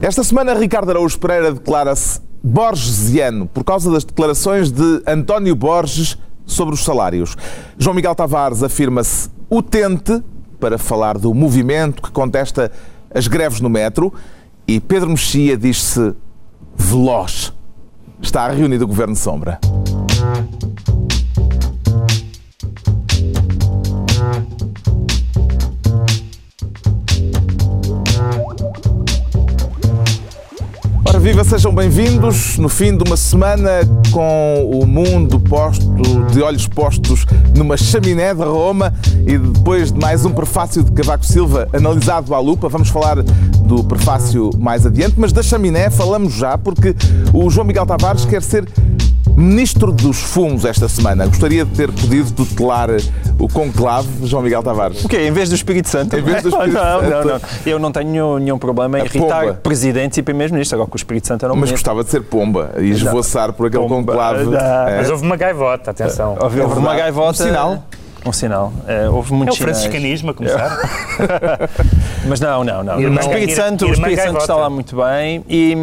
Esta semana, Ricardo Araújo Pereira declara-se borgesiano por causa das declarações de António Borges sobre os salários. João Miguel Tavares afirma-se utente para falar do movimento que contesta as greves no metro e Pedro Mexia diz-se veloz. Está reunido o Governo Sombra. Ora viva, sejam bem-vindos no fim de uma semana com o mundo posto, de olhos postos numa chaminé de Roma e depois de mais um prefácio de Cavaco Silva analisado à lupa. Vamos falar do prefácio mais adiante, mas da chaminé falamos já porque o João Miguel Tavares quer ser Ministro dos Fumos esta semana. Gostaria de ter podido tutelar o conclave, João Miguel Tavares. O quê? Em vez do Espírito Santo? Em vez do Espírito não, Santo. não, não. Eu não tenho nenhum problema em A irritar pomba. presidentes e primeiros-ministros. Agora com o Espírito Santo eu não Mas meto. gostava de ser pomba e esvoaçar por aquele Pomba. conclave. É. Mas houve uma gaivota, atenção. Houve, houve uma verdade. gaivota. Um sinal. Um sinal. É, houve É o muitos sinais. franciscanismo a começar. Mas não, não, não. Irmã- o Espírito Santo, o Espírito Santo está lá muito bem e,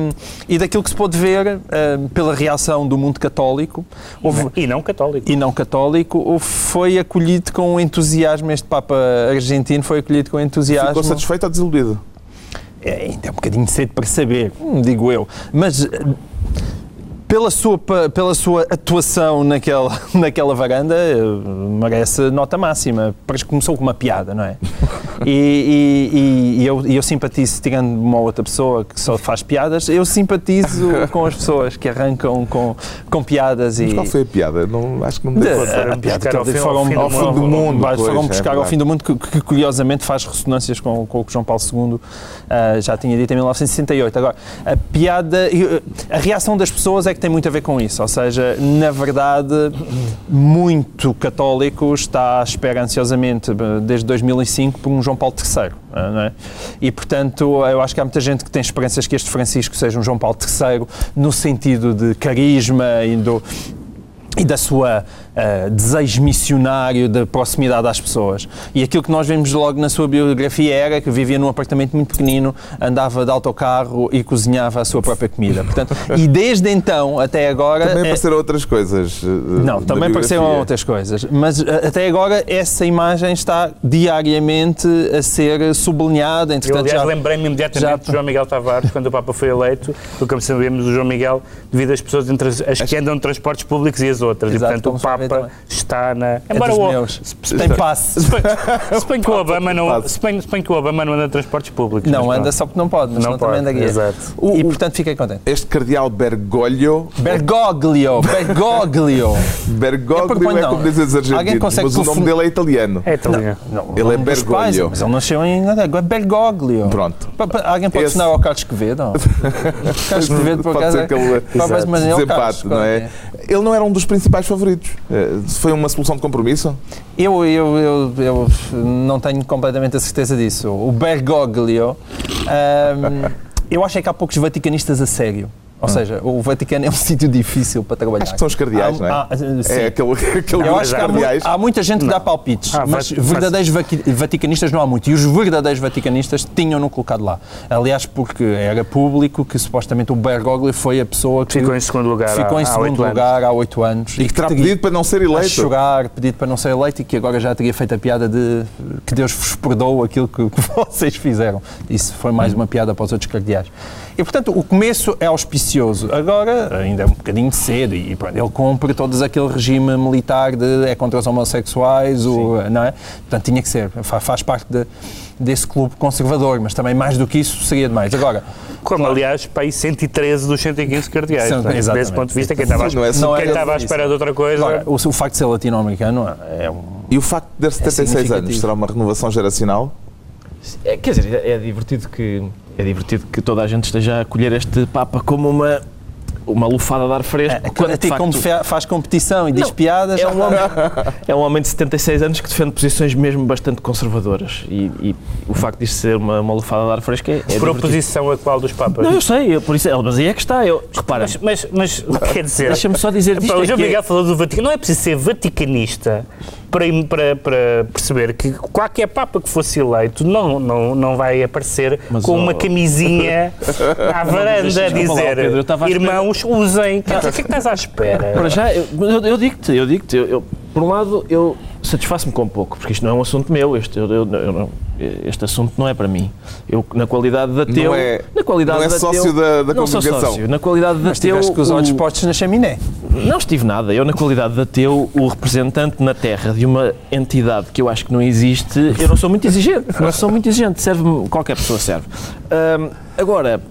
e daquilo que se pôde ver eh, pela reação do mundo católico houve, E não católico. e não católico, foi acolhido com entusiasmo. Este Papa argentino foi acolhido com entusiasmo. Ficou satisfeito ou desiludido? É, ainda é um bocadinho cedo para saber, digo eu. Mas eh, pela sua, pela sua atuação naquela, naquela varanda, eh, merece nota máxima. Parece que começou com uma piada, não é? E, e- e- e eu, e eu simpatizo, tirando uma outra pessoa que só faz piadas, eu simpatizo com as pessoas que arrancam com, com piadas e. Mas qual foi a piada? Não, acho que não De- deu. Foram a piada buscar que ao fim- foram ao fim do Ao fim do mundo, Vai- pois, foram é buscar ao verdade. fim do mundo, que, que curiosamente faz ressonâncias com, com o que João Paulo II ah, já tinha dito em 1968. Agora, a piada, e, a reação das pessoas é que tem muito a ver com isso. Ou seja, na verdade, muito católico está à espera ansiosamente, eh, desde 2005, por um João Paulo III. Não é? E, portanto, eu acho que há muita gente que tem esperanças que este Francisco seja um João Paulo III no sentido de carisma e do e da sua ah, desejo missionário de proximidade às pessoas. E aquilo que nós vemos logo na sua biografia era que vivia num apartamento muito pequenino, andava de autocarro e cozinhava a sua própria comida. Portanto, e desde então até agora Também é- apareceram outras coisas. eh, não, também apareceram outras coisas. Mas a- até agora essa imagem está diariamente a ser sublinhada. Eu, Entretanto, aliás, já- lembrei-me imediatamente já- de João Miguel Tavares, quando o Papa foi eleito, porque, como sabemos, o João Miguel divide as pessoas entre as, as que andam de transportes públicos e as outras. Exato, e, portanto, o se Papa também. está na... é Embora dos o... meus. se- Tem passe. Se bem que o Obama não, se bem, se bem que o Obama não anda de transportes públicos. Não anda pronto. só porque não pode, mas Não não, também pode, andaria. exato. E portanto fiquei contente. Este cardeal Bergoglio. Bergoglio, Bergoglio. Bergoglio porque, é não, como dizem os alguém argentinos, consegue mas o nome dele é italiano. É italiano. Não, Ele o é pais, Bergoglio. Mas ele nasceu em Inglaterra. É Bergoglio. Pronto. Alguém pode ensinar ao Carlos Quevedo? Carlos Quevedo, por Pode acaso, é- ele Talvez, mas é o Carlos, desempate, não é? Ele não era um dos principais favoritos. Eh, Foi uma solução de compromisso? Eu, eu, eu, eu não tenho completamente a certeza disso. O Bergoglio, ahm, eu acho é que há poucos vaticanistas a sério. Ou seja, o Vaticano é um sítio difícil para trabalhar. Acho que são os cardeais, Há- não é? há-. É aquele, aquele Eu acho que há, mu- cardeais. há muita gente que dá palpites, Ah, mas vai- verdadeiros vaqui- vaticanistas não há muito. E os verdadeiros vaticanistas tinham-no colocado lá. Aliás, porque era público que supostamente o Bergoglio foi a pessoa que Ficou em segundo lugar ficou há- em há segundo oito anos. lugar há oito anos. E que terá teria- pedido para não ser a eleito. chorar, pedido para não ser eleito e que agora já teria feito a piada de que Deus vos perdoa aquilo que, que vocês fizeram. Isso foi mais uma piada para os outros cardeais. E, portanto, o começo é auspicioso. Agora, ainda é um bocadinho cedo e pronto, ele cumpre todo aquele regime militar de é contra os homossexuais, o, não é? Portanto, tinha que ser. Fa- Faz parte de- desse clube conservador, mas também mais do que isso seria demais. Agora, Como, aliás, para aí 115 dos 115 cardeais. Sim, não é? exatamente. Desse ponto de vista, quem estava, não é quem surpresa estava à isso. espera de outra coisa... agora o, o facto de ser latino-americano é um. E o facto de ter 76 anos significativo. será uma renovação geracional? É, quer dizer, é divertido que é divertido que toda a gente esteja a acolher este Papa como uma uma lufada de ar fresco. É, quando, a de ti, como facto, fa- faz competição e diz Não, piadas. é um, homem, é um homem de 76 anos que defende posições mesmo bastante conservadoras e, e o facto disto ser uma, uma lufada de ar fresco é, é Por divertido. oposição a qual dos papas? Não, eu sei, eu, por isso, mas aí é que está. Eu, repara, Mas, mas, mas quer dizer... deixa-me só dizer disto. Pá, o é João que é- Miguel falou do Vaticano. Não é preciso ser vaticanista para, para, para perceber que qualquer Papa que fosse eleito não, não, não vai aparecer Mas, com oh, uma camisinha à varanda a dizer espera- irmãos, usem. O que, é que estás à espera? Para já, eu, eu, eu digo-te, eu digo-te, eu, eu- por um lado, eu satisfaço-me com pouco, porque isto não é um assunto meu, este, eu- eu- eu não- este assunto não é para mim. Eu, na qualidade de ateu... é- na qualidade não é de ateu- sócio da- da não sou congregação. sócio, na qualidade de Mas ateu... tiveste com os olhos o- postos na chaminé. Não estive nada. Eu, na qualidade de ateu, o representante na Terra de uma entidade que eu acho que não existe, eu não sou muito exigente. Não sou muito exigente. Serve-me, qualquer pessoa serve. Agora,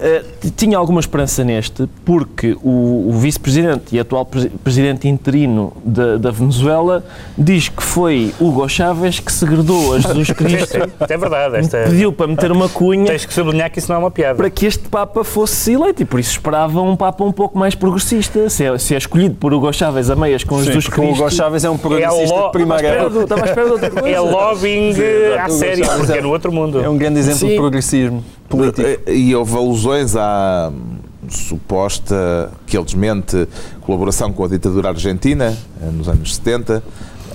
ah, tinha alguma esperança neste, porque o, o vice-presidente e atual presi- presidente interino da, da Venezuela diz que foi Hugo Chávez que segredou a Jesus Cristo, É verdade, esta, pediu para meter uma cunha tens que sublinhar que isso não é uma piada. para que este Papa fosse eleito e por isso esperava um Papa um pouco mais progressista. Se é, se é escolhido por Hugo Chávez a meias com Jesus porque o Cristo. Hugo Chávez é um É progressista lo- de primeira Estava à espera de outra coisa. É lobbying à sério, Exato. porque é no outro mundo. É um grande exemplo Sim. de progressismo político. E houve alusões à hum, suposta, que ele desmente, colaboração com a ditadura argentina eh, nos anos 70.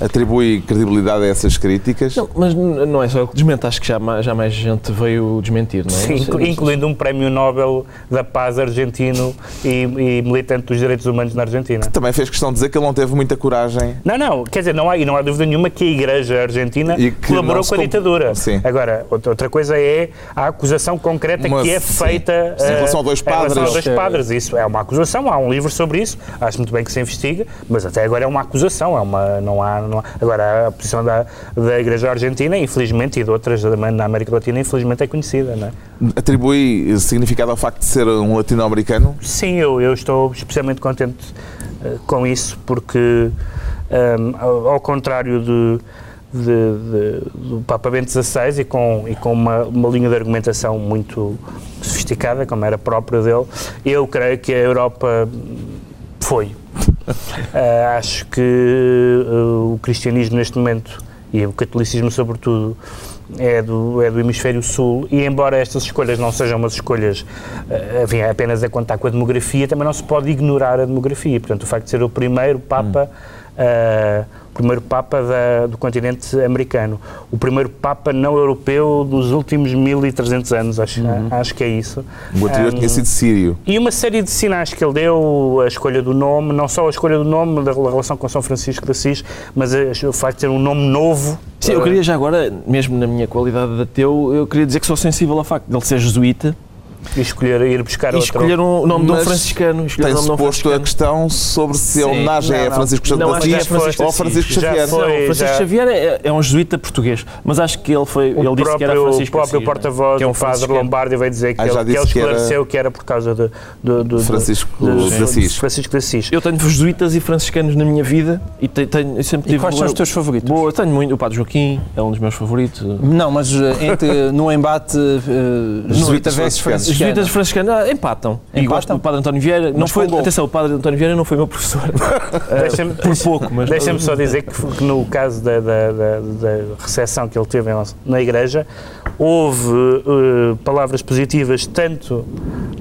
Atribui credibilidade a essas críticas. Não, mas não é só ele que desmente, acho que já, já mais gente veio desmentir, não é? Sim, Não incluindo um prémio Nobel da Paz argentino e, e militante dos direitos humanos na Argentina. Também fez questão de dizer que ele não teve muita coragem. Não, não, quer dizer, não há, e não há dúvida nenhuma que a Igreja Argentina E que colaborou com a ditadura. Sim. Agora, outra, outra coisa é a acusação concreta Uma- que é sim. feita Sim, em eh, relação a dois em relação padres. a dois padres. Isso é uma acusação, há um livro sobre isso, acho muito bem que se investiga, mas até agora é uma acusação, é uma, não há, não Agora, a posição da, da Igreja Argentina, infelizmente, e de outras também na América Latina, infelizmente é conhecida, não é? Atribui significado ao facto de ser um latino-americano. Sim, eu, eu estou especialmente contente eh, com isso, porque, ehm, ao, ao contrário de, de- de- do Papa Bento XVI e com, e com uma, uma linha de argumentação muito sofisticada, como era própria dele, eu creio que a Europa foi. Eh, acho que eh, o cristianismo neste momento e o catolicismo sobretudo é do, é do hemisfério sul e embora estas escolhas não sejam umas escolhas eh, enfim, apenas a contar com a demografia, também não se pode ignorar a demografia. Portanto, o facto de ser o primeiro Papa o primeiro Papa da- do continente americano, o primeiro Papa não europeu dos últimos 1300 anos, acho, acho que é isso. O anterior Um, tinha sido sírio. e uma série de sinais que ele deu, a escolha do nome, não só a escolha do nome da relação com São Francisco de Assis, mas o facto de ter um nome novo. Sim, eu queria já agora, mesmo na minha qualidade de ateu, eu queria dizer que sou sensível ao facto de ele ser jesuíta E escolher, ir buscar e outro. escolher um nome de um franciscano. Tem-se de um posto a franciscano. questão sobre se a Sim. homenagem Não, é não. Francisco Santo Não, é Francisco ou. Francisco Já Xavier. foi. Não, o Francisco já- Xavier é, é um jesuíta português, mas acho que ele foi. O ele disse que era próprio, Francisco o próprio Assis, não é? porta-voz, Que é um o padre franciscano. Lombardi, veio dizer que, Ah, ele, que ele disse que era- esclareceu que era por causa de, do, do, do- Francisco de Assis. Francisco de Assis. Eu tenho jesuítas e franciscanos na minha vida e te- tenho, eu sempre E tive. quais são os teus favoritos? Boa, tenho muito. O Padre Joaquim é um dos meus favoritos. Não, mas eh, entre, no embate uh, jesuíta Jesuítas versus franciscanos. Os jesuítas franciscano. franciscanos ah, empatam. E Empatam? gosto do Padre António Vieira. Não foi, atenção, o Padre António Vieira não foi meu professor. Deixa-me- Por pouco, mas. Deixa-me só dizer que, que no caso da, da, da, da recepção que ele teve na Igreja, houve eh, palavras positivas tanto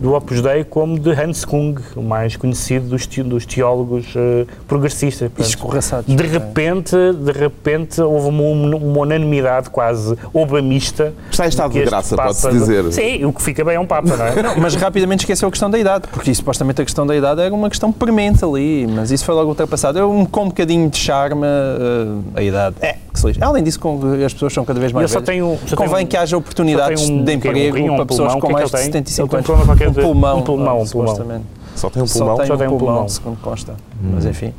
do Opus Dei como de Hans Kung, o mais conhecido dos, te- dos teólogos eh, progressistas. Portanto, escorraçados. de repente, de repente houve uma, uma unanimidade quase obamista. Está em estado de graça, pode-se dizer. Sim, o que fica bem é um Papa, não é? Não, mas rapidamente esqueceu a questão da idade, porque supostamente a questão da idade era uma questão premente ali, mas isso foi logo ultrapassado. Eu, um- com um bocadinho de charme, eh, a idade. É, que se lixe. Além disso, com, as pessoas são cada vez mais só velhas. tem um, só Convém um- que haja oportunidades só um- de é um emprego rim, um para pessoas pulmão, com é mais que de ele tem? 75 Ele tem um anos. um pulmão, um pulmão, um pulmão. supostamente. Só tem um Só pulmão. tem Só um tem um pulmão, pulmão. segundo consta. Mas enfim.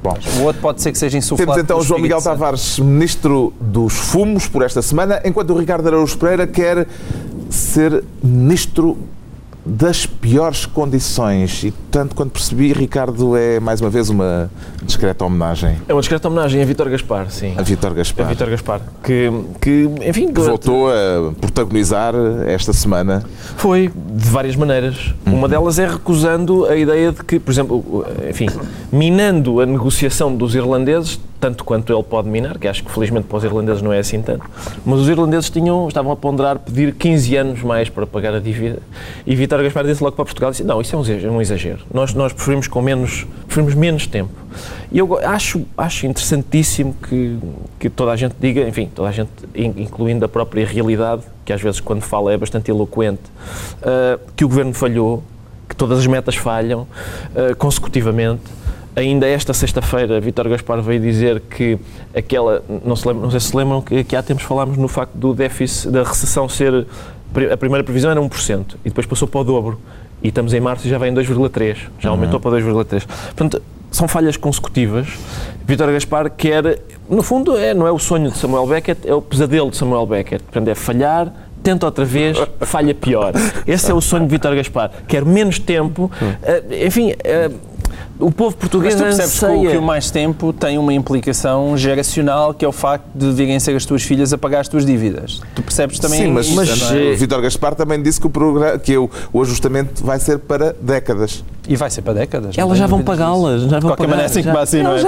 Bom. O outro pode ser que seja insuflado. Temos então João Miguel. Tavares, ministro dos Fumos, por esta semana, enquanto o Ricardo Araújo Pereira quer ser ministro das piores condições. E, tanto quanto percebi, Ricardo é mais uma vez uma discreta homenagem É uma discreta homenagem a Vítor Gaspar, sim. a Vítor A Gaspar, Vítor Gaspar. Que, que enfim, que voltou a protagonizar esta semana. Foi de várias maneiras. Uma delas é recusando a ideia de que, por exemplo, enfim, minando a negociação dos irlandeses, tanto quanto ele pode minar, que acho que felizmente para os irlandeses não é assim tanto, mas os irlandeses tinham, estavam a ponderar pedir 15 anos mais para pagar a dívida e Vítor Gaspar disse logo para Portugal, disse, não, isso é um exagero, um exagero. Nós, nós preferimos com menos, preferimos menos tempo. E eu acho, acho interessantíssimo que, que toda a gente diga, enfim, toda a gente, incluindo a própria realidade, que às vezes quando fala é bastante eloquente, uh, que o Governo falhou, que todas as metas falham uh, consecutivamente, ainda esta sexta-feira, Vítor Gaspar veio dizer que aquela, não, se lembra, não sei se se lembram, que, que há tempos falámos no facto do déficit, da recessão ser, a primeira previsão era 1%, e depois passou para o dobro. E estamos em março e já vem em 2,3%, já uhum. aumentou para 2,3%. Portanto, são falhas consecutivas. Vítor Gaspar quer, no fundo, é, não é o sonho de Samuel Beckett, é o pesadelo de Samuel Beckett. Portanto, é falhar, tenta outra vez, falha pior. Esse é o sonho de Vítor Gaspar. Quer menos tempo, uh, enfim, uh, o povo português Mas tu percebes que, que o mais tempo tem uma implicação geracional que é o facto de virem ser as tuas filhas a pagar as tuas dívidas. Tu percebes também Sim, mas, mas o eh, Vítor Gaspar também disse que o, programa, que o, o ajustamento vai ser para décadas. E vai ser para décadas. Elas já vão pagá-las. Já de qualquer maneira, assim como assim, não é?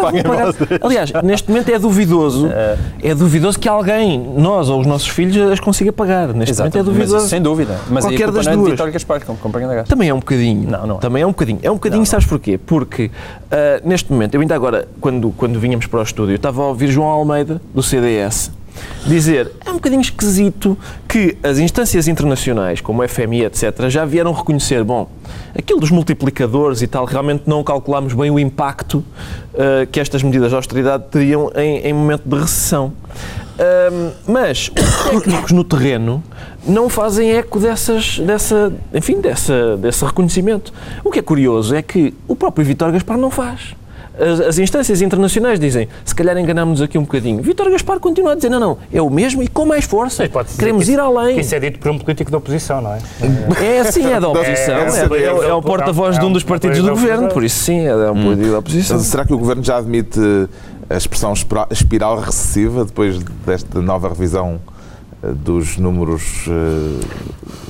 Aliás, neste momento é duvidoso, é. é duvidoso que alguém, nós ou os nossos filhos, as consiga pagar. Neste Exato. momento é duvidoso. Mas, sem dúvida. Mas qualquer das não é duas. Vitória Gaspar, como Também é um bocadinho. Não, não é. Também é um bocadinho. É um bocadinho, não, sabes porquê? Porque uh, neste momento, eu ainda agora, quando, quando vinhamos para o estúdio, estava a ouvir João Almeida, do CDS, dizer é um bocadinho esquisito que as instâncias internacionais, como o FMI, etc., já vieram reconhecer, bom, aquilo dos multiplicadores e tal, realmente não calculámos bem o impacto uh, que estas medidas de austeridade teriam em, em momento de recessão. Mas os técnicos no terreno não fazem eco dessas, dessa, enfim, dessa, desse reconhecimento. O que é curioso é que o próprio Vitor Gaspar não faz as, as, instâncias internacionais dizem, se calhar enganámos-nos aqui um bocadinho. Vítor Gaspar continua a dizer, não, não, é o mesmo e com mais força. Queremos ir além. isso é dito por um político da oposição, não é? É sim, é da oposição. É, é, é, é o porta-voz de um dos partidos do governo, por isso sim, é um político da oposição. Será que o governo já admite a expressão espiral recessiva depois desta nova revisão dos números uh,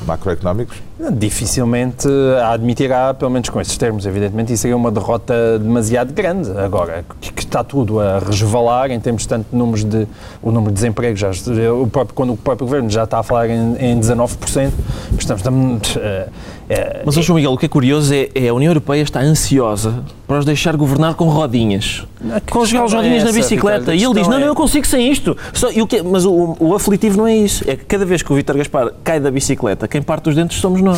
macroeconómicos? Dificilmente admitirá, pelo menos com esses termos, evidentemente, isso seria uma derrota demasiado grande. Agora, que está tudo a resvalar em termos tanto de números de. O número de desemprego, já, o próprio, quando o próprio governo já está a falar em, em 19%, estamos. estamos uh, é, Mas, João Miguel, o que é curioso é, é a União Europeia está ansiosa para os deixar governar com rodinhas. Com os rodinhas é na bicicleta. E ele diz: Não, não, eu consigo sem isto. Só, e o que, mas o, o aflitivo não é isso. É que cada vez que o Vítor Gaspar cai da bicicleta, quem parte os dentes somos nós.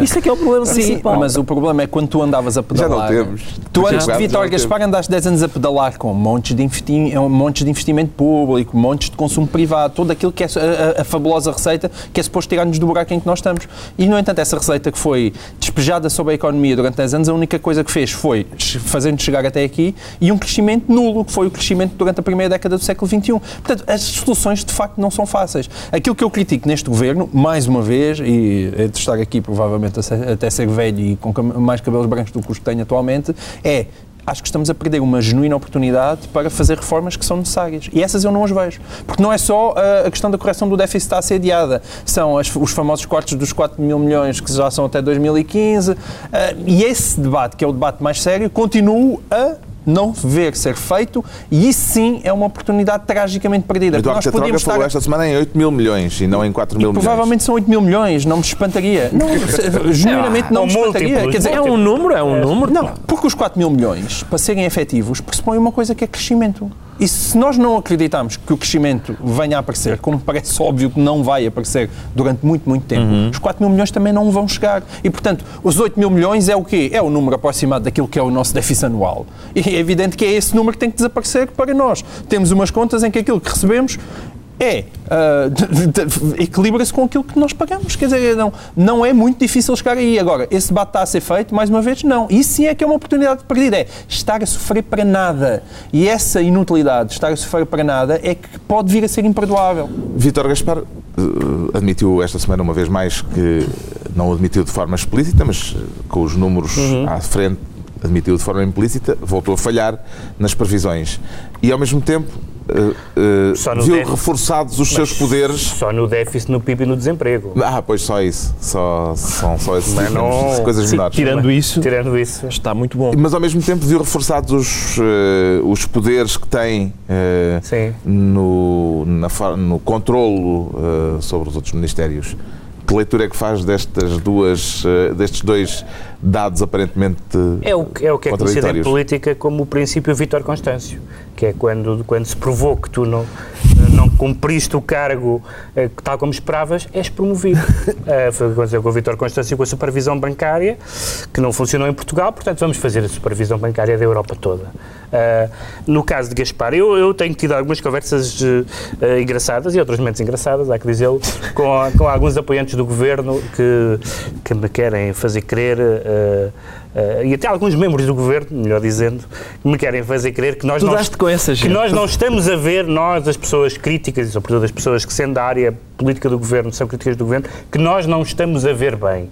Isso é que é o problema Sim, principal. Mas o problema é quando tu andavas a pedalar. Já não temos. Tu antes de Vítor Gaspar andaste 10 anos a pedalar com montes de, investi montes de investimento público, montes de consumo privado, tudo aquilo que é a, a, a fabulosa receita que é suposto tirar-nos do buraco em que nós estamos. E, no entanto, essa receita que foi despejada sobre a economia durante 10 anos, a única coisa que fez foi fazer-nos chegar até aqui e um crescimento nulo, que foi o crescimento durante a primeira década do século XXI. Portanto, as soluções de facto não são fáceis. Aquilo que eu critico neste governo, mais uma vez, e é aqui provavelmente até ser velho e com mais cabelos brancos do que os que tenho atualmente, é acho que estamos a perder uma genuína oportunidade para fazer reformas que são necessárias. E essas eu não as vejo. Porque não é só a questão da correção do déficit está assediada, são as, os famosos cortes dos 4 mil milhões que já são até 2015. Uh, e esse debate, que é o debate mais sério, continua a não ver ser feito e isso sim é uma oportunidade tragicamente perdida. Eduardo nós podíamos estar... falou esta semana em 8 mil milhões e não em 4 mil milhões. Provavelmente são 8 mil milhões, não me espantaria. Não, genuinamente não me espantaria. Quer dizer, é um número, é um número. Não, porque os 4 mil milhões, para serem efetivos, pressupõem uma coisa que é crescimento. E se nós não acreditamos que o crescimento venha a aparecer, como parece óbvio que não vai aparecer durante muito, muito tempo, uhum. os 4 mil milhões também não vão chegar. E, portanto, os 8 mil milhões é o quê? É o número aproximado daquilo que é o nosso déficit anual. E é evidente que é esse número que tem que desaparecer para nós. Temos umas contas em que aquilo que recebemos é uh, equilibra-se com aquilo que nós pagamos. Quer dizer, não, não é muito difícil chegar aí. Agora, esse debate está a ser feito, mais uma vez, não. Isso sim é que é uma oportunidade perdida. É estar a sofrer para nada. E essa inutilidade de estar a sofrer para nada é que pode vir a ser imperdoável. Vítor Gaspar uh, admitiu esta semana uma vez mais que não admitiu de forma explícita, mas com os números uhum. à frente admitiu de forma implícita, voltou a falhar nas previsões. E, ao mesmo tempo, uh, viu déficit. reforçados os seus poderes. Só no déficit, no PIB e no desemprego. Ah, pois só isso. Só, são só esses Mas não- coisas Sim, menores. tirando isso, Tirando isso. está muito bom. Mas ao mesmo tempo viu reforçados os, eh, os poderes que tem eh, Sim. no, na, no controlo eh, sobre os outros ministérios. Que leitura é que faz destas duas, eh, destes dois dados aparentemente É o, que- é o que é conhecido em política como o princípio Vítor Constâncio, que é quando, quando se provou que tu não, não cumpriste o cargo eh, tal como esperavas, és promovido. Eh, foi o que aconteceu com o Vítor Constâncio com a supervisão bancária, que não funcionou em Portugal, portanto vamos fazer a supervisão bancária da Europa toda. Eh, no caso de Gaspar, eu, eu tenho tido algumas conversas eh, eh, engraçadas e outras menos engraçadas, há que dizê-lo, com, com alguns apoiantes do governo que, que me querem fazer crer, eh, e até alguns membros do governo, melhor dizendo, que me querem fazer crer que nós não, que nós não estamos a ver, nós, as pessoas críticas, e sobretudo as pessoas que, sendo da área política do governo, são críticas do governo, que nós não estamos a ver bem.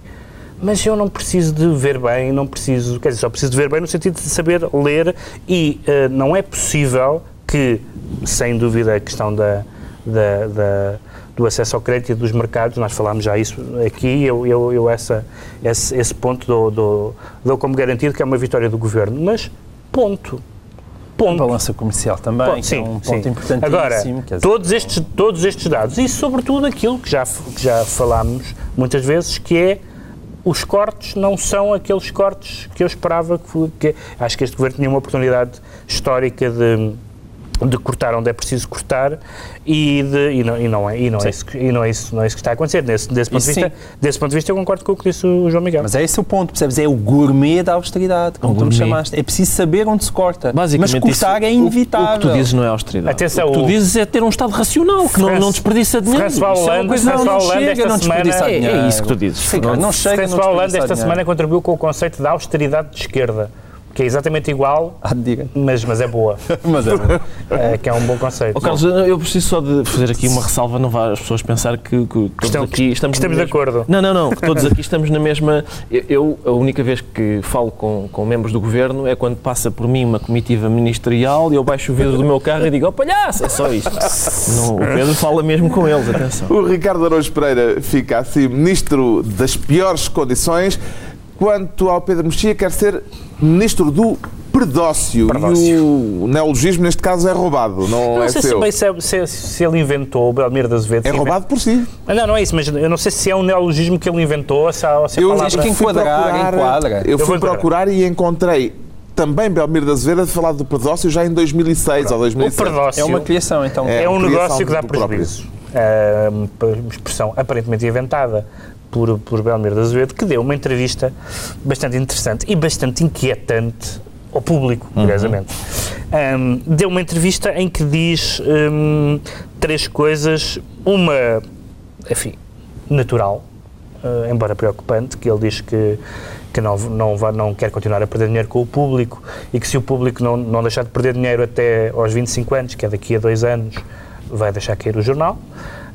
Mas eu não preciso de ver bem, não preciso, quer dizer, só preciso de ver bem no sentido de saber ler e eh, não é possível que, sem dúvida, a questão da, da- da- do acesso ao crédito e dos mercados, nós falámos já isso aqui, eu, eu, eu essa, esse, esse ponto dou, dou, dou como garantido que é uma vitória do governo, mas ponto. A Ponto. balança comercial também, Ponto, que sim, é um ponto sim. importantíssimo. Agora, dizer, todos estes, todos estes dados e, sobretudo, aquilo que já, que já falámos muitas vezes, que é os cortes não são aqueles cortes que eu esperava que, que acho que este governo tinha uma oportunidade histórica de de cortar onde é preciso cortar e, de, e, não, e, não, é, e, não, é isso, que- e não, é isso, não é isso que está a acontecer. Desse, desse, ponto de vista, desse ponto de vista, eu concordo com o que disse o João Miguel. Mas é esse o ponto, percebes? É o gourmet da austeridade, como tu me gourmet. chamaste. É preciso saber onde se corta. Basicamente, Mas cortar isso- é o- inevitável. O, que tu dizes não é austeridade. Atenção, o que tu o- dizes é ter um Estado racional, que não, França- não desperdiça dinheiro. François Isso é uma Hollande- coisa- Não, não Hollande chega, esta não desperdiça semana- É- é dinheiro. isso que tu dizes. Sim, cara, não chega, François não Hollande esta dinheiro. semana contribuiu com o conceito da austeridade de esquerda, que é exatamente igual, Ah, diga. mas, mas é boa, Mas é bom. É, que é um bom conceito. Ó Carlos, eu preciso só de fazer aqui uma ressalva, não vá as pessoas pensar que, que todos Estão- aqui estamos, estamos de mesmo- acordo. Não, não, não, que todos aqui estamos na mesma. Eu, eu, a única vez que falo com, com membros do governo é quando passa por mim uma comitiva ministerial e eu baixo o vidro do meu carro e digo: ó palhaço, é só isto. Não, o Pedro fala mesmo com eles, atenção. O Ricardo Araújo Pereira fica assim ministro das piores condições, quanto ao Pedro Mexia quer ser ministro do predócio. Predócio. E o neologismo, neste caso, é roubado, não, não é sei se, seu. bem se, se- se ele inventou o Belmiro de Azevedo. É roubado por si. Ah, Não, não é isso, mas eu não sei se é um neologismo que ele inventou ou se ou se a Eu, palavra... acho que fui enquadrar, procurar, enquadra. eu Eu fui procurar e encontrei também Belmiro da Azevedo a falar do predócio já em 2006 ou O 2007. predócio É uma criação, então. É. é um negócio que dá prejuízo. É uma expressão aparentemente inventada por, por Belmiro de Azevedo, que deu uma entrevista bastante interessante e bastante inquietante ao público, Uhum. curiosamente. Ahm, deu uma entrevista em que diz hum, três coisas. Uma, enfim, natural, eh, embora preocupante, que ele diz que, que não, não, vai, não quer continuar a perder dinheiro com o público e que se o público não, não deixar de perder dinheiro até aos 25 anos, que é daqui a dois anos, vai deixar cair o jornal.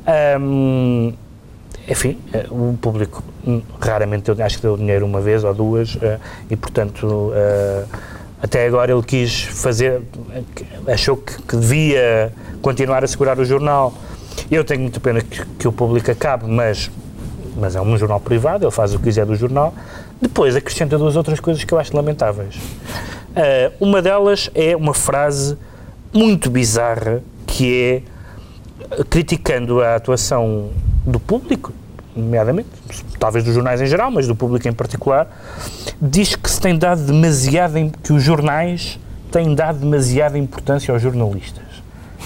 Ahm, enfim, eh, o público hum, raramente deu, acho que deu dinheiro uma vez ou duas eh, e, portanto, eh, até agora ele quis fazer, eh, achou que, que devia continuar a segurar o jornal. Eu tenho muita pena que, que o público acabe, mas, mas é um jornal privado, ele faz o que quiser do jornal. Depois acrescenta duas outras coisas que eu acho lamentáveis. Eh, uma delas é uma frase muito bizarra que é eh, criticando a atuação do público, nomeadamente, talvez dos jornais em geral, mas do público em particular, diz que se tem dado demasiada, que os jornais têm dado demasiada importância aos jornalistas.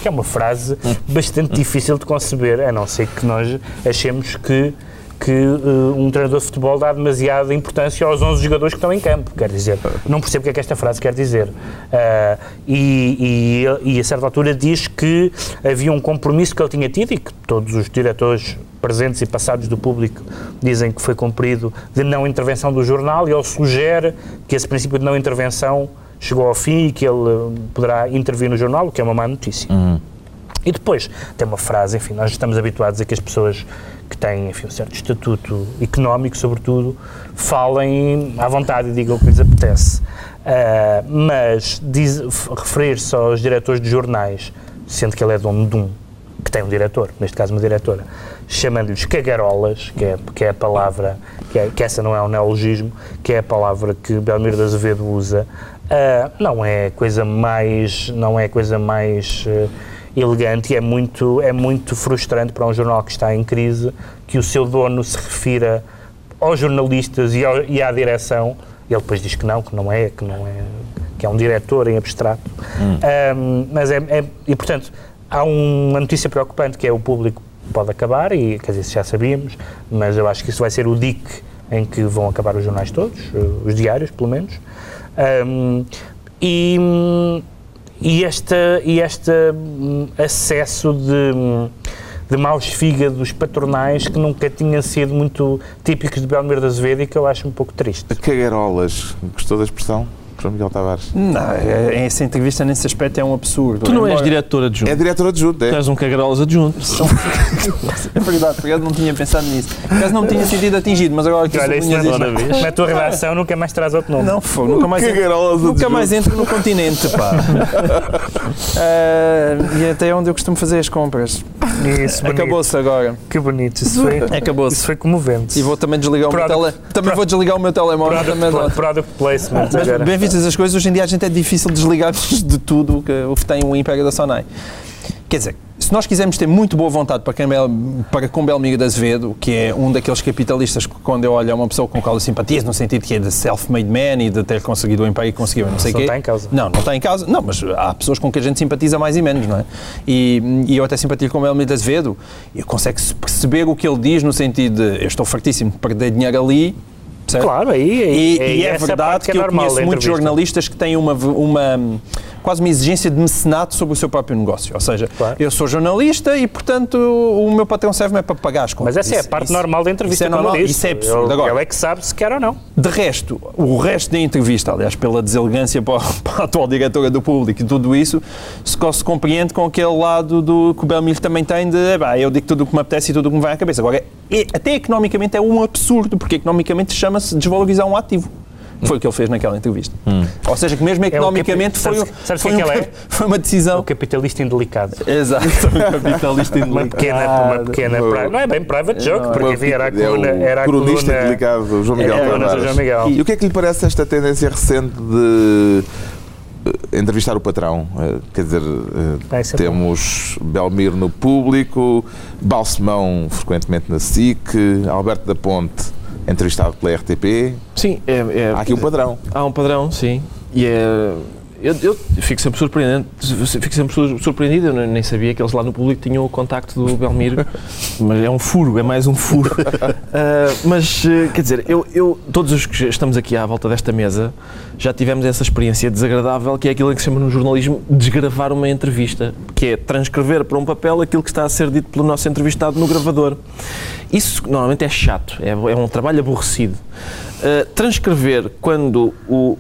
Que é uma frase bastante difícil de conceber, a não ser que nós achemos que que eh, um treinador de futebol dá demasiada importância aos 11 jogadores que estão em campo. Quer dizer, não percebo o que é que esta frase quer dizer. Ah, e, e, e a certa altura diz que havia um compromisso que ele tinha tido e que todos os diretores presentes e passados do público dizem que foi cumprido de não intervenção do jornal e ele sugere que esse princípio de não intervenção chegou ao fim e que ele eh, poderá intervir no jornal, o que é uma má notícia. E depois tem uma frase, enfim, nós estamos habituados a que as pessoas que têm enfim, um certo estatuto económico, sobretudo, falem à vontade e digam o que lhes apetece. Ah, mas referir-se aos diretores de jornais sendo que ele é dono de um, que tem um diretor, neste caso uma diretora, chamando-lhes cagarolas, que é, que é a palavra, que, é, que essa não é um neologismo, que é a palavra que Belmiro de Azevedo usa, uh, não é coisa mais, não é coisa mais uh, elegante e é muito, é muito frustrante para um jornal que está em crise que o seu dono se refira aos jornalistas e, ao, e à direção, ele depois diz que não, que não é, que não é, que é um diretor em abstrato. Hum. Um, mas é, é, e portanto, há uma notícia preocupante que é o público pode acabar, e quer dizer, já sabíamos, mas eu acho que isso vai ser o DIC em que vão acabar os jornais todos, os diários, pelo menos. Um, e, e, esta, e este hum, acesso de de maus fígados patronais que nunca tinham sido muito típicos de Belmiro da Azevedo e que eu acho um pouco triste. Cagarolas, gostou da expressão? João Miguel Tavares. Não, é, é, essa entrevista nesse aspecto é um absurdo. Tu não és diretor adjunto. É diretor adjunto, é. Tu és um cagarolas adjunto. é verdade, por não tinha pensado nisso. Por não tinha sentido atingido, mas agora que Olha, isso é toda vez. Na tua redação nunca mais traz outro nome. Não, foi, nunca mais, entro, nunca mais entro no continente, pá. uh, e até onde eu costumo fazer as compras. Isso, Acabou-se agora. Que bonito, isso foi, Acabou-se. Isso foi comovente. E vou também desligar o product, meu tele, também vou desligar o meu telemóvel. Product, também, product placement. Bem vistas as coisas, hoje em dia a gente é difícil desligar de tudo o que, o que tem o Império da Sonai. Quer dizer, se nós quisermos ter muito boa vontade para, Bel, para com Belmiro de Azevedo, que é um daqueles capitalistas que, quando eu olho, é uma pessoa com qual eu simpatizo, no sentido que é de self-made man e de ter conseguido o emprego e conseguiu não sei o quê. Não está em causa. Não, não está em causa. Não, mas há pessoas com que a gente simpatiza mais e menos, não é? E, e eu até simpatizo com Belmiro de Azevedo e consegue-se perceber o que ele diz no sentido de eu estou fartíssimo de perder dinheiro ali, Certo? Claro, aí, aí e, e é verdade que, que é eu conheço muitos jornalistas que têm uma, uma quase uma exigência de mecenato sobre o seu próprio negócio. Ou seja, claro. eu sou jornalista e, portanto, o meu patrão serve-me para pagar as contas. Mas essa isso, é a parte isso, normal da entrevista, isso é normal, Isso é absurdo. Ele, Agora, ele é que sabe se quer ou não. De resto, o resto da entrevista, aliás, pela deselegância para, para a atual diretora do público e tudo isso, se, se compreende com aquele lado do, que o Belmiro também tem de, eu digo tudo o que me apetece e tudo o que me vai à cabeça. Agora, é, até economicamente é um absurdo, porque economicamente chama-se desvalorizar um ativo. Foi o que ele fez naquela entrevista. Hum. Ou seja, que mesmo economicamente é foi, sabes, sabes foi, que um, é? foi uma decisão. O capitalista indelicado. Exato, o capitalista indelicado. uma pequena, uma pequena não é bem private joke, não, porque enfim, era a coluna. É era a cronista indelicado, João Miguel era, João Miguel. E o que é que lhe parece esta tendência recente de eh, entrevistar o patrão. Eh, quer dizer, eh, temos bom. Belmiro no público, Balsemão frequentemente na SIC, Alberto da Ponte entrevistado pela RTP. Sim, é, é, há aqui um padrão. Há um padrão, sim. E é, eu, eu, fico sempre surpreendente, fico sempre surpreendido, eu nem sabia que eles lá no público tinham o contacto do Belmiro, mas é um furo, é mais um furo. Uh, mas, quer dizer, eu, eu, todos os que estamos aqui à volta desta mesa já tivemos essa experiência desagradável, que é aquilo que se chama no jornalismo desgravar uma entrevista, que é transcrever para um papel aquilo que está a ser dito pelo nosso entrevistado no gravador. Isso normalmente é chato, é, é um trabalho aborrecido. Uh, transcrever quando o,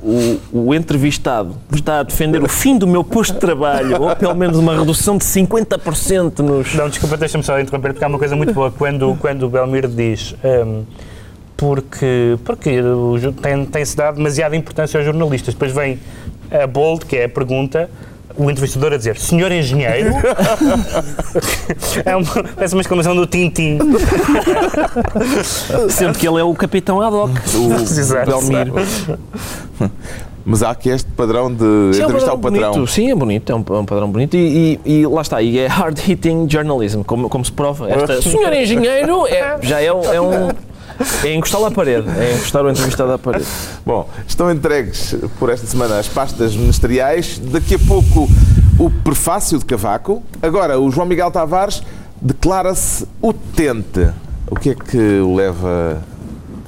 o, o, entrevistado está a defender o fim do meu posto de trabalho, ou pelo menos uma redução de 50% nos. Não, desculpa, deixa-me só interromper, porque há uma coisa muito boa. Quando, quando o Belmiro diz. Um, ehm, porque, porque tem, tem-se dado demasiada importância aos jornalistas. Depois vem a Bold, que é a pergunta, o entrevistador a dizer senhor engenheiro é uma, parece uma exclamação do Tintin sendo que ele é o capitão ad hoc o Belmiro mas há aqui este padrão de sim, entrevistar é um o patrão. Bonito. Sim, é bonito, é um, é um padrão bonito e, e, e, lá está, e é hard-hitting journalism, como, como se prova. Esta senhor engenheiro é, já é, é um é encostá-lo à parede. É encostar o entrevistado à parede. Bom, estão entregues por esta semana as pastas ministeriais. Daqui a pouco o prefácio de Cavaco. Agora, o João Miguel Tavares declara-se utente. O que é que o leva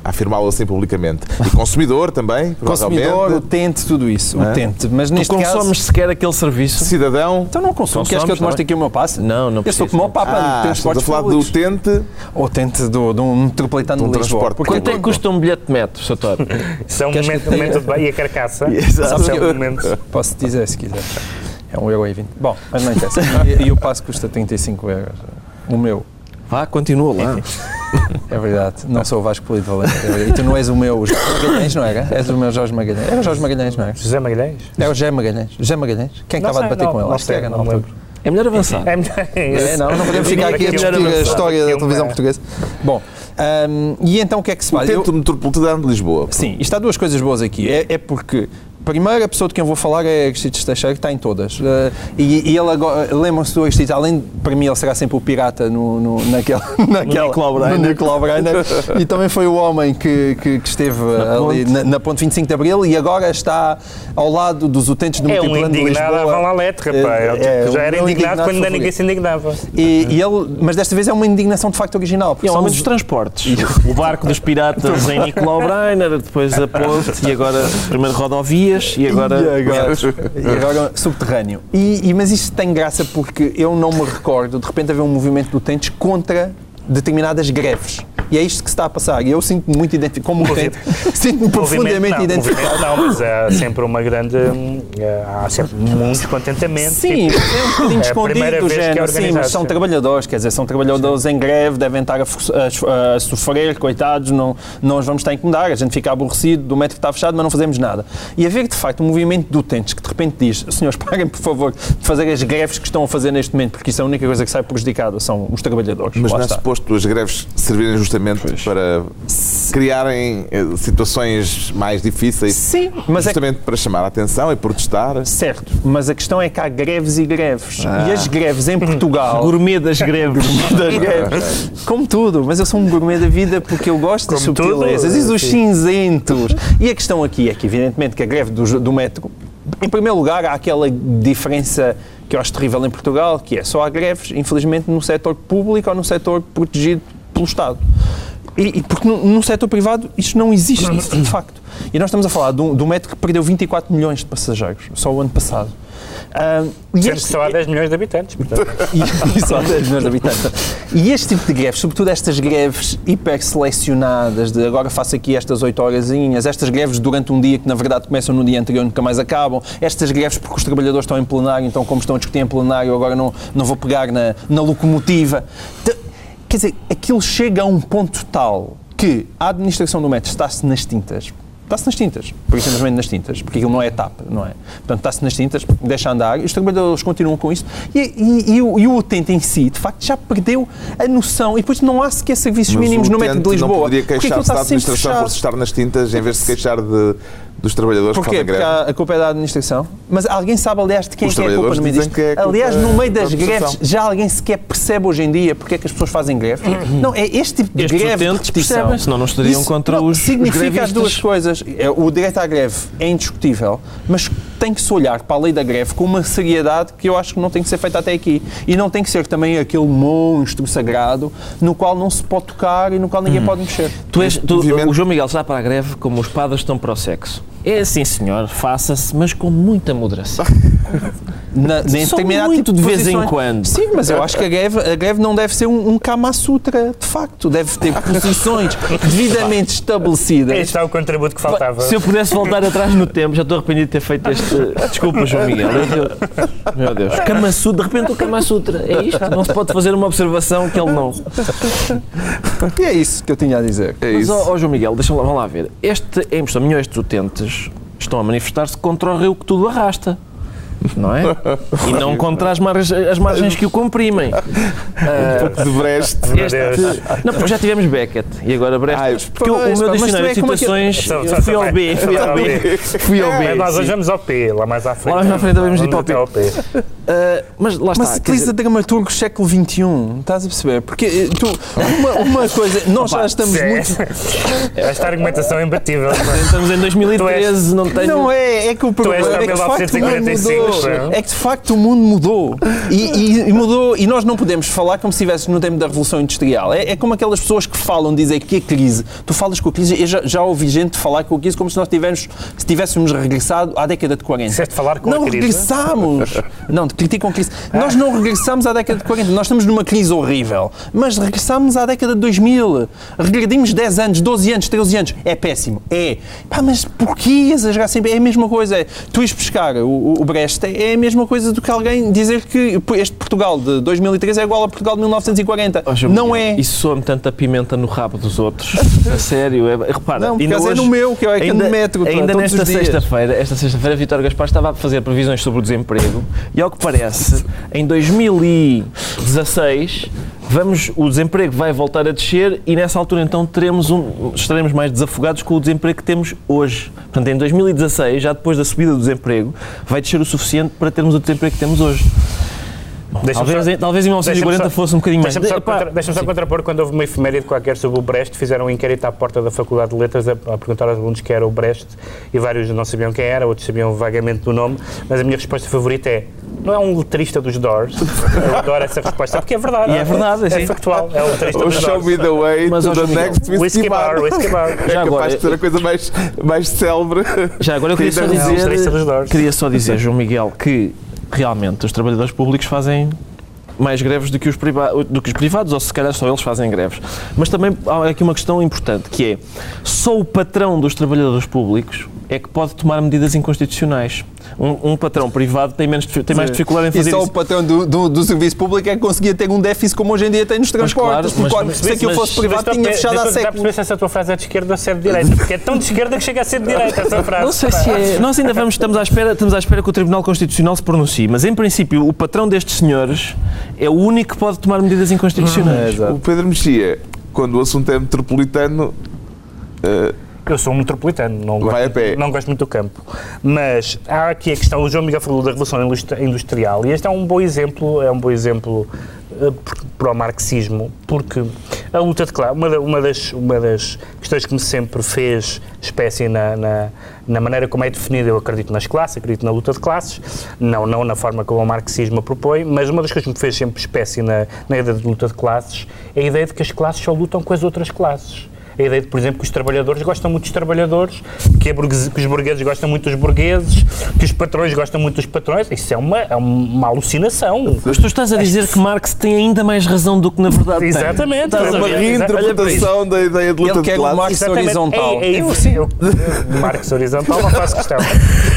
afirmá-lo assim publicamente. E consumidor também, Consumidor, utente, tudo isso. É? Utente. Mas tu neste consomes caso... sequer aquele serviço? Cidadão. Então não consumo. Queres que eu te mostre aqui o meu passe? Não, não preciso. Eu sou como o Papa ah, de transportes a falar do utente. O utente do, de um metropolitano de, um de Lisboa. Quanto é que custa um bilhete de metro, Sr. Tório? Isso é um momento, momento de... E a carcaça? Exato. É um momento... Posso dizer, se quiser. É 1,20€. Bom, mas não interessa. e, e o passe custa 35 euros. O meu. Vá, continua lá. É verdade, não sou o Vasco Valente. É e tu não és o meu Jorge Magalhães, não era? És o meu Jorge Magalhães. Era o Jorge Magalhães, não é? José Magalhães? É o José Magalhães. José Magalhães. Quem estava a debater com ele? Não, sei, não, não, É melhor avançar. É melhor. É, não, não podemos ficar aqui a discutir a história da televisão portuguesa. Bom, hum, e então o que é que se O faz? Eu- Centro Metropolitano de Lisboa. Sim, isto há duas coisas boas aqui. É, é porque, primeiro, a pessoa de quem eu vou falar é Aristides Teixeira, que está em todas. Eh, e, e ele agora, lembram-se do Aristides, além, de- para mim, ele será sempre o pirata no, no, naquela, naquela, no Nicolau Breiner. e também foi o homem que, que, que esteve ali ponte. na, na ponte 25 de Abril e agora está ao lado dos utentes do É um Multiplano de indignado à Lisboa. Valete, rapaz. É, é, já era indignado quando ainda ninguém se indignava. E, e ele, mas desta vez é uma indignação de facto original. porque E é o são homem os- dos transportes. O barco dos piratas em Nicolau Breiner, depois a ponte, e agora primeiro e agora... E agora, e agora subterrâneo. E, e- mas isto tem graça porque eu não me recordo de repente haver um movimento de utentes contra determinadas greves. E é isto que se está a passar. E eu sinto-me muito identificado, como utente, sinto-me profundamente não, identificado. não, mas há sempre uma grande. hum, Há sempre muito descontentamento. Sim, tipo, é um bocadinho É a primeira escondido do vez que é género, sim, mas são trabalhadores, quer dizer, são trabalhadores em greve, devem estar a, a- a sofrer, coitados, não, não os vamos estar a incomodar, a gente fica aborrecido do metro que está fechado, mas não fazemos nada. E haver, de facto, um movimento de utentes que de repente diz, senhores, paguem, por favor, de fazer as greves que estão a fazer neste momento, porque isso é a única coisa que sai prejudicada, são os trabalhadores. Mas não é. Suposto as greves servirem justamente para criarem eh, situações mais difíceis, Sim, mas é que justamente para chamar a atenção e protestar. Certo, mas a questão é que há greves e greves. Ah. E as greves em Portugal. Gourmet das greves. das greves. Como tudo, mas eu sou um gourmet da vida porque eu gosto das Como tudo, subtilezas e dos cinzentos. E a questão aqui é que, evidentemente, que a greve do, do metro, em primeiro lugar, há aquela diferença que eu acho terrível em Portugal, que é só há greves, infelizmente, no setor público ou no setor protegido pelo Estado. E, e porque no, no setor privado isto não existe, de facto. E nós estamos a falar de um, de um metro que perdeu 24 milhões de passageiros, só o ano passado. E este- só há 10 milhões de habitantes. Portanto, e, só 10 milhões de habitantes. E este tipo de greves, sobretudo estas greves hiper selecionadas, de agora faço aqui estas 8 horazinhas, estas greves durante um dia que na verdade começam no dia anterior e nunca mais acabam, estas greves porque os trabalhadores estão em plenário, então como estão a discutir em plenário, agora não, não vou pegar na, na locomotiva. Quer dizer, aquilo chega a um ponto tal que a administração do metro está-se nas tintas. Está-se nas tintas, por isso simplesmente nas tintas, porque aquilo não é etapa, não é? Portanto, está-se nas tintas, deixa andar, e os trabalhadores continuam com isso, e, e- e o, e o utente em si, de facto, já perdeu a noção, e depois não há sequer serviços Mas mínimos no metro de Lisboa. não poderia porque aquilo queixar-se da está sempre administração por fechado. se estar nas tintas em vez de se queixar de, dos trabalhadores que Porquê? fazem Porque greve. há- a culpa é da administração. Mas alguém sabe, aliás, de quem Os é que é a culpa no meio dizem disto? que é a culpa aliás, no meio da das greves, já alguém sequer percebe hoje em dia porque é que as pessoas fazem greve? Não, é este tipo de Estes greve repetição. percebem, senão não estariam contra não, os- os Significa as grevistas. duas coisas. É, O direito à greve é indiscutível, mas tem que se olhar para a lei da greve com uma seriedade que eu acho que não tem que ser feita até aqui. E não tem que ser também aquele monstro sagrado no qual não se pode tocar e no qual ninguém pode mexer. Tu és, tu- O João Miguel está para a greve como os padres estão para o sexo. É assim, senhor, faça-se, mas com muita moderação. Na, Só determinado muito tipo de vez em quando. Sim, mas eu acho que a greve, a greve não deve ser um, um Kama Sutra, de facto. Deve ter posições devidamente estabelecidas. este é o contributo que faltava. Se eu pudesse voltar atrás no tempo, já estou arrependido de ter feito este. Desculpa, João Miguel. Eu- Meu Deus. Kama Sutra, de repente o Kama Sutra. É isto. Não se pode fazer uma observação que ele não. E é isso que eu tinha a dizer. É Mas, isso. ó, ó, João Miguel, deixa-me lá, vamos lá ver. Este, é impressão minha, estes utentes estão a manifestar-se contra o rio que tudo arrasta. Não é? E não contra as margens, as margens que o comprimem. Ah, De Brest. Meu este- não, porque já tivemos Beckett e agora Brecht. Ai, porque o- pois, o meu dicionário de é citações. Só- eu só- Fui ao B, fui ao B. Fui ao B. É, nós hoje vamos ao P, lá mais à frente. Lá mais à frente vamos ir para o P. até ao P. Ah, mas lá está. Mas utiliza dizer, dramaturgos século XXI, estás a perceber? Porque eh, tu, uma, uma coisa, nós já estamos É. muito. Esta argumentação é imbatível. estamos em 2013, não tenho. Não é, é que o problema és é que de facto 1945, mudou. é? É que de facto o mundo mudou. E, e- e mudou. E nós não podemos falar como se estivéssemos no tempo da Revolução Industrial. É, é como aquelas pessoas que falam, dizem que a crise. Tu falas com a crise, eu já, já ouvi gente falar com a crise como se nós tivéssemos, se tivéssemos regressado à década de 40. Disseste falar com a não crise? regressamos. Não, criticam a crise. Nós não regressamos à década de 40. Nós estamos numa crise horrível. Mas regressamos à década de 2000. Regredimos 10 anos, 12 anos, 13 anos. É péssimo. É. Pá, mas porquê exagerar sempre? É a mesma coisa. É, tu ires buscar o, o Brecht Brecht é a mesma coisa do que alguém dizer que este Portugal de 2013 é igual a Portugal de 1940. Oh, João não é. Isso soa-me tanta pimenta no rabo dos outros. a sério. É, repara, Não, ainda acaso é hoje- no meu, que é que ainda, no metro, ainda nesta sexta-feira, esta sexta-feira, Vítor Gaspar estava a fazer previsões sobre o desemprego e, ao que parece, em 2016 vamos, o desemprego vai voltar a descer e nessa altura então teremos um, estaremos mais desafogados com o desemprego que temos hoje. Portanto, em 2016, já depois da subida do desemprego, vai descer o suficiente para termos o desemprego que temos hoje. Talvez, só- em- talvez em 1940 deixa-me só- fosse um bocadinho mais. Deixa-me só, contra, deixa-me só contrapor quando houve uma efeméride qualquer sobre o Brecht, fizeram um inquérito à porta da Faculdade de Letras a, a perguntar aos alunos quem era o Brecht e vários não sabiam quem era, outros sabiam vagamente do nome, mas a minha resposta favorita é não é um letrista dos Doors? Eu adoro essa resposta, porque é verdade. E é verdade, é, sim. factual, é um letrista O dos Show Doors. Me the Way Mas, to the Miguel, next Whisky Bar. Bar, Whisky Bar. É Já agora, capaz de ser a coisa mais, mais célebre. Já agora eu queria que só dizer, Doors. queria só dizer, João Miguel, que realmente os trabalhadores públicos fazem mais greves do que, os do que os privados, ou se calhar só eles fazem greves. Mas também há aqui uma questão importante, que é só o patrão dos trabalhadores públicos é que pode tomar medidas inconstitucionais. Um, um patrão privado tem, menos, tem mais dificuldade em E fazer só isso. o patrão do, do, do serviço público é que conseguia ter um déficit como hoje em dia tem nos claro, transportes. mas- olha, mas- se aquilo mas- fosse privado, tinha fechado para séculos. perceber se essa tua frase é de esquerda ou se é de direita, porque é tão de esquerda que chega a ser de direita essa frase. Não sei se é. Nós ainda vamos, estamos à, espera, estamos à espera que o Tribunal Constitucional se pronuncie, mas em princípio o patrão destes senhores é o único que pode tomar medidas inconstitucionais. O Pedro Mexia, quando o assunto é metropolitano, eh, Eu sou um metropolitano, não gosto, não gosto muito do campo. Mas há aqui a questão, o João Miguel falou da Revolução Industri- Industrial, e este é um bom exemplo, é um bom exemplo eh, para o marxismo, porque a luta de classe, uma, uma das, uma das questões que me sempre fez espécie na, na, na maneira como é definida, eu acredito nas classes, acredito na luta de classes, não, não na forma como o marxismo propõe, mas uma das coisas que me fez sempre espécie na, na ideia de luta de classes é a ideia de que as classes só lutam com as outras classes. A ideia de, por exemplo, que os trabalhadores gostam muito dos trabalhadores, que, que os burgueses gostam muito dos burgueses, que os patrões gostam muito dos patrões. Isso é uma, é uma alucinação. Mas tu estás a dizer que Marx tem ainda mais razão do que na verdade tem. Exatamente. Estás a é uma reinterpretação da ideia de luta Ele de quer um classes. Marx horizontal. É, é, eu, sim, eu, Marx horizontal não faço questão.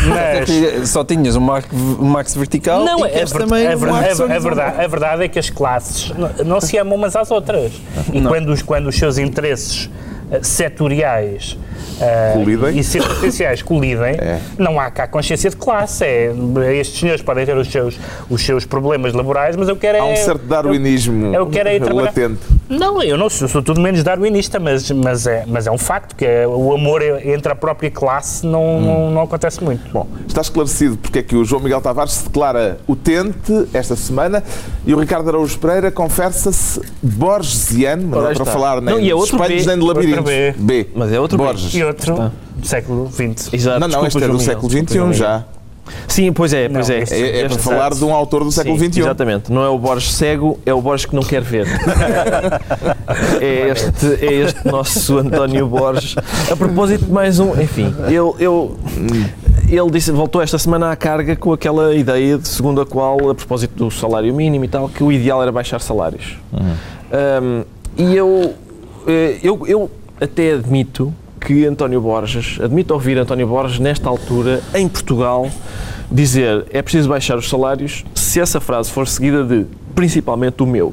Mas, Só tinhas um Marx, um Marx vertical Não, e é, ver- também é um ver- é ver- é horizontal. verdade, a verdade é que as classes não, não se amam umas às outras. E Não. quando os, quando os seus interesses setoriais eh, Colidem. e circunstanciais colidem, É. não há cá consciência de classe. É, estes senhores podem ter os seus, os seus problemas laborais, mas eu quero Há um é- certo darwinismo eu quero é ir trabalhar. latente. não, eu não sou, sou tudo menos darwinista, mas, mas, é, mas é um facto que é, o amor entre a própria classe não, não, não acontece muito. Bom, está esclarecido porque é que o João Miguel Tavares se declara utente esta semana e o Ricardo Araújo Pereira confessa-se borgesiano, mas não aí para falar nem Não, e é de B. nem de labirintos. Outro B. Mas é outro B. Borges. E outro do século XX. Exato, Não, não, desculpa, este é do século XXI já. Sim, pois é, pois Não, é. este- É, é para falar de um autor do século Sim, XXI. Exatamente. Não é o Borges cego, é o Borges que não quer ver. é, este, é este nosso António Borges. A propósito de mais um. Enfim, ele, eu, ele disse, voltou esta semana à carga com aquela ideia de, segundo a qual, a propósito do salário mínimo e tal, que o ideal era baixar salários. Um, e eu, eh, eu, eu até admito que António Borges, admito ouvir António Borges nesta altura, em Portugal, dizer é preciso baixar os salários se essa frase for seguida de principalmente o meu.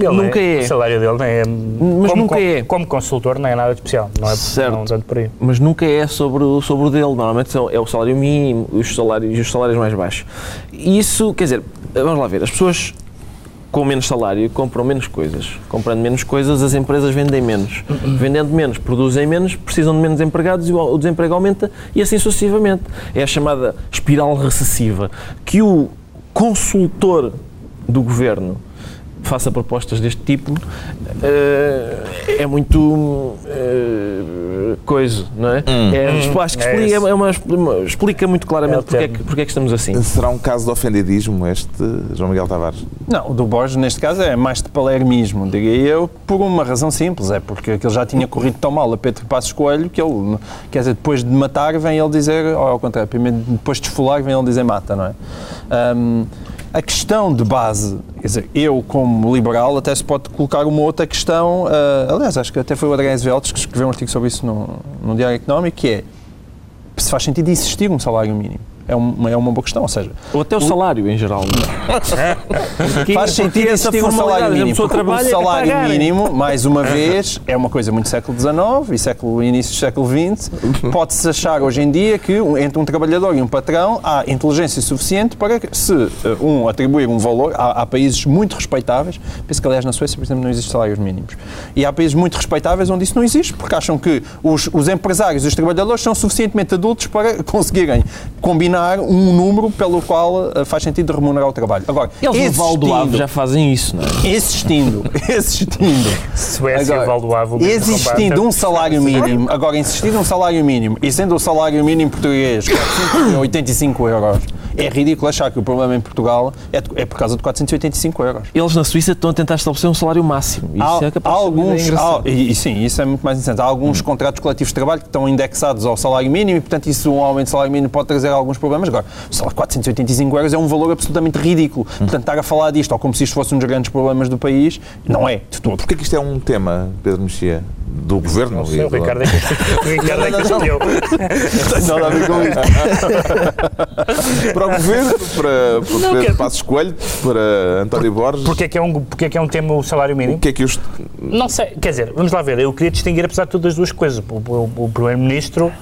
Ele nunca é, é. O salário dele não é. Mas como, nunca é. Como consultor não é nada de especial. Não é Certo. não tanto por aí. mas nunca é sobre, o- sobre o dele. Normalmente são, é o salário mínimo os salários, e os salários mais baixos. Isso, quer dizer, vamos lá ver, as pessoas com menos salário compram menos coisas. Comprando menos coisas, as empresas vendem menos. Vendendo menos, produzem menos, precisam de menos empregados e o o desemprego aumenta e assim sucessivamente. É a chamada espiral recessiva que o consultor do governo faça propostas deste tipo eh, é muito eh, coisa, não é? é acho que É explica, isso. é uma- uma- explica muito É claramente o porque, é que, porque é que estamos assim. Será um caso de ofendidismo este, João Miguel Tavares? Não, o do Borges, neste caso, é mais de palermismo, diria eu, por uma razão simples. É porque aquilo já tinha corrido tão mal a Pedro Passos Coelho que ele, quer dizer, depois de matar, vem ele dizer, ou ao contrário, primeiro, depois de esfolar, vem ele dizer mata, não é? Hum, a questão de base, quer dizer, eu como liberal até se pode colocar uma outra questão, ah, aliás, acho que até foi o Adrien Veltes que escreveu um artigo sobre isso no, no Diário Económico, que é se faz sentido existir um salário mínimo. É uma, é uma boa questão. Ou seja, Ou até o salário em geral. faz sentido essa um salário mínimo. porque o é salário pagar. mínimo, mais uma vez, é uma coisa muito século XIX e século, início do século XX. Pode-se achar hoje em dia que entre um trabalhador e um patrão há inteligência suficiente para que, se eh, um atribuir um valor, há, há países muito respeitáveis, penso que aliás na Suécia, por exemplo, não existem salários mínimos. E há países muito respeitáveis onde isso não existe, porque acham que os, os empresários e os trabalhadores são suficientemente adultos para conseguirem combinar um número pelo qual eh, faz sentido remunerar o trabalho. Agora, Eles no Val do Ave existindo- já fazem isso, não é? Existindo, existindo, Suécia e Agora, Val do Ave, o mesmo existindo um salário mínimo, agora existindo um salário mínimo e sendo o salário mínimo português 485 euros, é ridículo achar que o problema em Portugal é, de- é por causa de 485 euros. Eles na Suíça estão a tentar estabelecer um salário máximo. Isso Há, é há capaz de ser alguns, engraçado. há- e, e sim, isso é muito mais interessante. Há alguns contratos coletivos de trabalho que estão indexados ao salário mínimo e, portanto, isso, um aumento do salário mínimo pode trazer alguns problemas. Agora, o salário de 485 euros é um valor absolutamente ridículo. Portanto, estar a falar disto, ou como se isto fosse um dos grandes problemas do país, não é de todo. Porquê que isto é um tema, Pedro Mexia, do governo? Não sei, e o do- Ricardo é que, o Ricardo é que escolheu. Não tem nada a ver com isso. Para o governo, para, para Não, Pedro quer- Passos Coelho, para António Borges. Porquê é que é um, porquê é que é um tema o salário O mínimo? que é que os. Não sei, quer dizer, vamos lá ver, eu queria distinguir apesar de tudo as duas coisas. O, o- o Primeiro-Ministro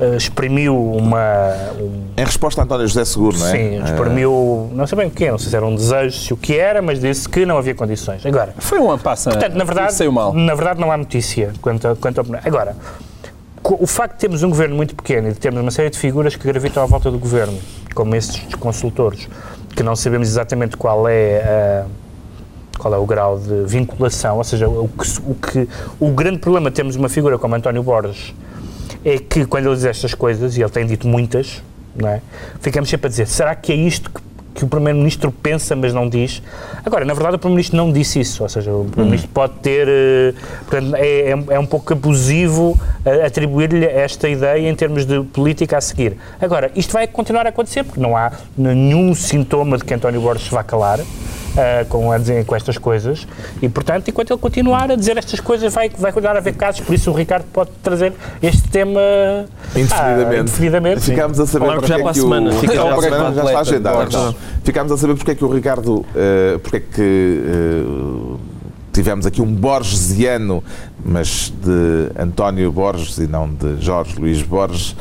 eh, exprimiu uma... um- Em resposta a António José Seguro, não é? Sim, exprimiu, não sei bem o que é, não sei se era um desejo, se o que era, mas disse que não havia condições. Agora, Foi uma passa. Portanto, na verdade, Saiu mal. na verdade não há notícia quanto, a- quanto ao... Agora, o facto de termos um governo muito pequeno e de termos uma série de figuras que gravitam à volta do governo, como esses consultores, que não sabemos exatamente qual é a qual é o grau de vinculação, ou seja, o que, o que o grande problema de termos uma figura como António Borges é que quando ele diz estas coisas, e ele tem dito muitas, não é? ficamos sempre a dizer, será que é isto que, que o Primeiro-Ministro pensa, mas não diz? Agora, na verdade, o Primeiro-Ministro não disse isso, ou seja, o Primeiro-Ministro pode ter, eh, portanto, é, é, é um pouco abusivo eh, atribuir-lhe esta ideia em termos de política a seguir. Agora, isto vai continuar a acontecer, porque não há nenhum sintoma de que António Borges vá calar, ah, com, a dizer, com estas coisas e, portanto, enquanto ele continuar a dizer estas coisas, vai, vai continuar a haver casos. Por isso, o Ricardo pode trazer este tema Indefinidamente. ah, indefinidamente. Ficámos a saber porque já é para a que o- semana. Fica já está agendado. Claro. Ficámos a saber porque é que o Ricardo, eh, porque é que eh, tivemos aqui um Borgesiano, mas de António Borges e não de Jorge Luís Borges.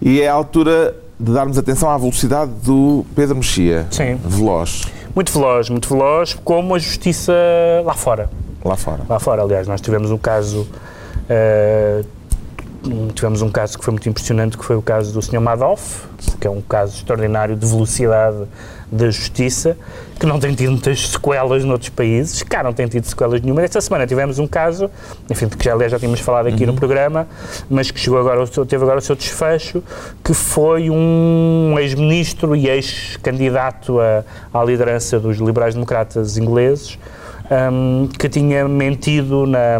E é a altura de darmos atenção à velocidade do Pedro Mexia. Sim. Veloz, Muito veloz, muito veloz, como a justiça lá fora. lá fora. Lá fora, aliás, nós tivemos um caso. um- tivemos um caso que foi muito impressionante, que foi o caso do Sr. Madoff, que é um caso extraordinário de velocidade da justiça, que não tem tido muitas sequelas noutros países. Cá não tem tido sequelas nenhuma. Esta semana tivemos um caso, enfim, que já, aliás, já tínhamos falado aqui no programa, mas que chegou agora, teve agora o seu desfecho, que foi um ex-ministro e ex-candidato à- à liderança dos liberais-democratas ingleses, um, que tinha mentido na,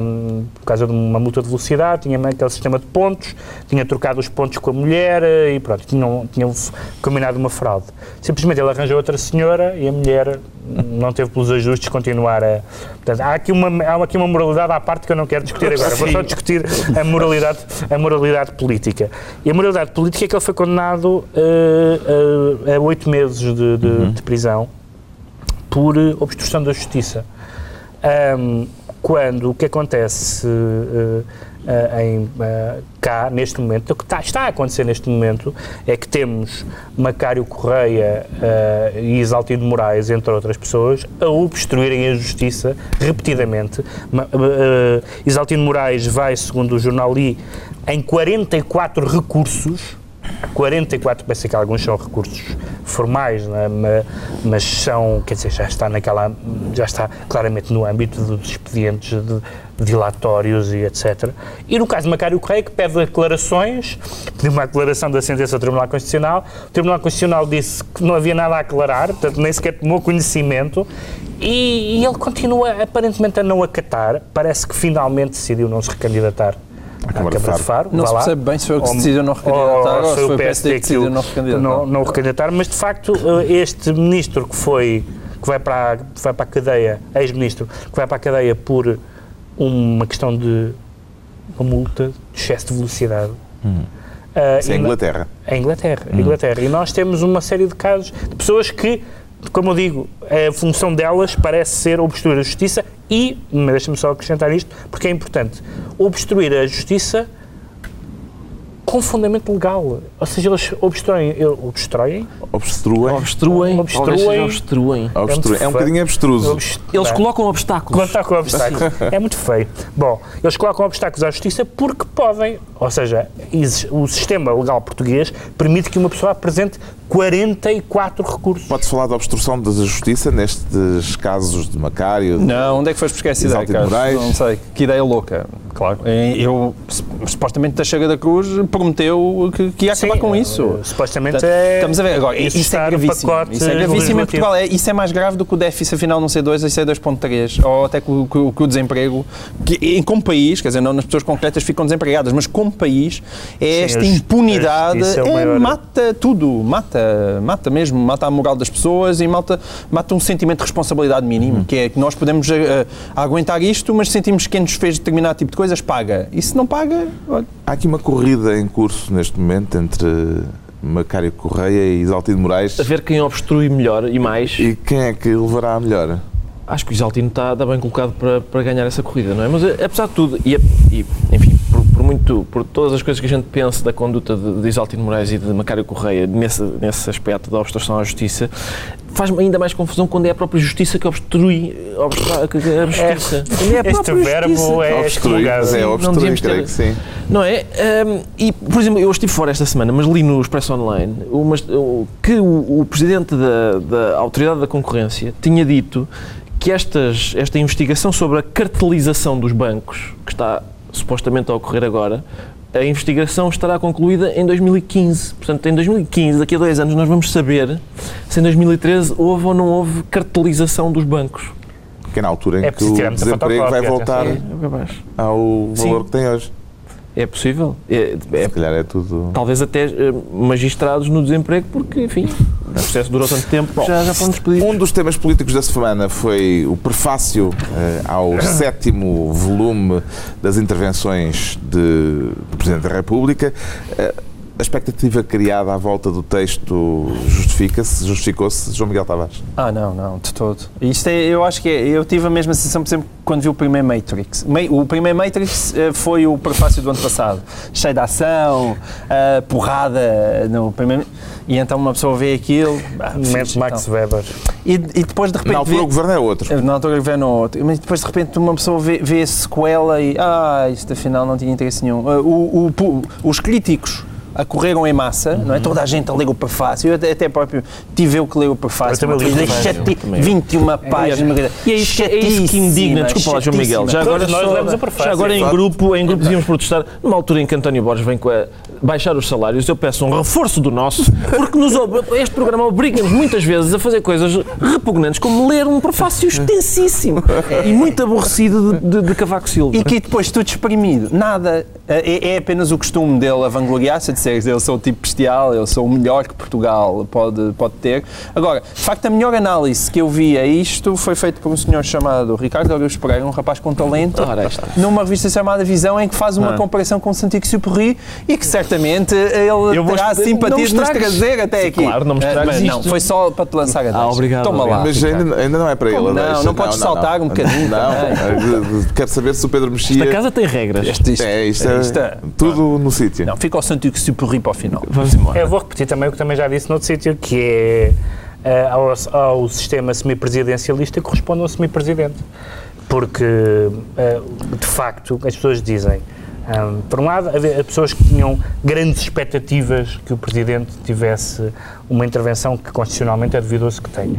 por causa de uma multa de velocidade, tinha aquele sistema de pontos, tinha trocado os pontos com a mulher eh, e pronto, tinham, tinham combinado uma fraude. Simplesmente ele arranjou outra senhora e a mulher não teve pelos ajustes continuar a... Portanto, há aqui uma, há aqui uma moralidade à parte que eu não quero discutir agora, vou só discutir a moralidade, a moralidade política. E a moralidade política é que ele foi condenado eh, a- a oito meses de, de- de prisão por obstrução da justiça. Ahm, quando o que acontece eh, eh, em, eh, cá, neste momento, o que está, está a acontecer neste momento, é que temos Macário Correia e Isaltino Moraes, entre outras pessoas, a obstruírem a justiça repetidamente. Isaltino Moraes vai, segundo o jornal I, em 44 recursos 44, pensei que alguns são recursos formais, ma- mas são, quer dizer, já está naquela, já está claramente no âmbito dos expedientes de, dilatórios e etc. E no caso de Macário Correia, que pede declarações, pediu uma declaração da sentença do Tribunal Constitucional, o Tribunal Constitucional disse que não havia nada a aclarar, portanto nem sequer tomou conhecimento, e, e ele continua aparentemente a não acatar, parece que finalmente decidiu não se recandidatar à Câmara de Câmara de Faro. Não se percebe bem se foi o que se Ou- decidiu não recandidatar ou se foi o PSD que decidiu não recandidatar. não, não recandidatar, mas de facto eh, este ministro que foi que vai para a, vai para a cadeia, ex-ministro, que vai para a cadeia por uma questão de uma multa de excesso de velocidade. Uh, Isso é Inglaterra. É Inglaterra, Inglaterra. E nós temos uma série de casos de pessoas que, como eu digo, a função delas parece ser obstruir a justiça e, mas deixa-me só acrescentar isto, porque é importante, obstruir a justiça com fundamento legal. Ou seja, eles obstruem, obstruem, Obstruem. Obstruem, Obstruem. obstruem. Obstruem. É um muito feio. bocadinho abstruso. obst- Eles Bem, colocam obstáculos. Com obstáculos. É muito feio. Bom, eles colocam obstáculos à justiça porque podem. Ou seja, o sistema legal português permite que uma pessoa apresente 44 recursos. Pode-se falar de obstrução da justiça nestes casos de Macário? de- Não, onde é que foste buscar essa ideia, Carlos? Não sei. Que ideia louca. Claro. Eu, supostamente, Teixeira da Cruz prometeu que, que ia acabar Sim, com isso. eh, Supostamente Portanto, é. Estamos a ver agora, isso é gravíssimo. Isso é gravíssimo em. Portugal. É, isso é mais grave do que o déficit afinal não ser 2 e ser 2.3, ou até que o, que que o desemprego, que em, como país, quer dizer, não nas pessoas concretas ficam desempregadas, mas como país, é esta impunidade, é é, maior- mata tudo, mata, mata mesmo, mata a moral das pessoas e mata, mata um sentimento de responsabilidade mínimo, que é que nós podemos eh, aguentar isto, mas sentimos que quem nos fez determinado tipo de coisas paga. E se não paga, olha, Há aqui uma corrida em curso neste momento entre Macário Correia e Isaltino Moraes. A ver quem obstrui melhor e mais. E quem é que levará a melhor? Acho que o Isaltino está, está bem colocado para, para ganhar essa corrida, não é? Mas eh, apesar de tudo, e, e, enfim, por, por muito, por todas as coisas que a gente pensa da conduta de, de Isaltino Moraes e de Macário Correia nesse, nesse aspecto da obstrução à justiça, faz-me ainda mais confusão quando é a própria justiça que obstrui que- a justiça. Quando é a Este verbo justiça. é Obstruir, mas é obstruir, creio ter- que sim. Não é? Ahm, e, por exemplo, eu estive fora esta semana, mas li no Expresso Online o- que o, o presidente da, da Autoridade da Concorrência tinha dito que estas, esta investigação sobre a cartelização dos bancos, que está supostamente a ocorrer agora, a investigação estará concluída em 2015. Portanto, em 2015, daqui a dois anos, nós vamos saber se em 2013 houve ou não houve cartelização dos bancos. Que é na altura em É que o desemprego vai voltar. É capaz. ao Sim. valor que tem hoje. É possível. É, é Se calhar é tudo. talvez até eh, magistrados no desemprego, porque, enfim, o processo durou tanto tempo, já, já foram despedidos. Um dos temas políticos da semana foi o prefácio eh, ao sétimo volume das intervenções de- do Presidente da República. Eh, a expectativa criada à volta do texto justifica-se, justificou-se, João Miguel Tavares? Ah, não, não, de todo. Isto é, eu acho que é, eu tive a mesma sensação, por exemplo, quando vi o primeiro Matrix. Ma- O primeiro Matrix eh, foi o prefácio do ano passado, cheio de ação, eh, porrada no primeiro. E então uma pessoa vê aquilo. ah, Momento fixe, Max então. Weber. E, e depois de repente. Na altura vê- o governo é outro. Na altura vê no outro. Mas depois de repente uma pessoa vê, vê a sequela e. Ah, isto afinal não tinha interesse nenhum. Ah, o- o os críticos acorreram em massa, não é? Toda a gente a ler o prefácio. Eu até, até próprio tive eu que ler o prefácio. Eu li chati- também. 21 páginas. E é isso, que- é isso que indigna, desculpa lá, João Miguel. Já agora, nós só- lemos o prefácio. já agora em grupo, em grupo devíamos protestar, numa altura em que António Borges vem com a baixar os salários, eu peço um reforço do nosso, porque nos, este programa obriga-nos muitas vezes a fazer coisas repugnantes, como ler um prefácio extensíssimo e muito aborrecido de, de, de Cavaco Silva. E que depois tudo exprimido, nada. É, é apenas o costume dele a vangloriar-se, dizer eu sou o tipo bestial, eu sou o melhor que Portugal pode, pode ter. Agora, de facto, a melhor análise que eu vi a isto foi feita por um senhor chamado Ricardo Augusto Pereira, um rapaz com talento, Ora, numa revista chamada Visão, em que faz uma Ah. comparação com o Santiago Superri e que certamente ele Eu terá simpatia não me de nos trazer até Sim, aqui. claro, não me Eh, estragues mas Não, isto. foi só para te lançar a deixa. Ah, obrigado, Toma obrigado. lá. Mas ainda, ainda não é para ele. Não, a deixa. não podes saltar um bocadinho Não, também. quero saber se o Pedro Mexia. Esta casa tem regras. Este- isto- É, isto é, isto é- tudo no sítio. Não, fica ao Santiago Superri para o final. Vamos embora. Eu vou repetir também o que também já disse noutro sítio, que é eh, ao, ao sistema semipresidencialista corresponde a um semipresidente. Porque, eh, de facto, as pessoas dizem, hum, por um lado, havia pessoas que tinham grandes expectativas que o Presidente tivesse uma intervenção que constitucionalmente é duvidoso que tenha.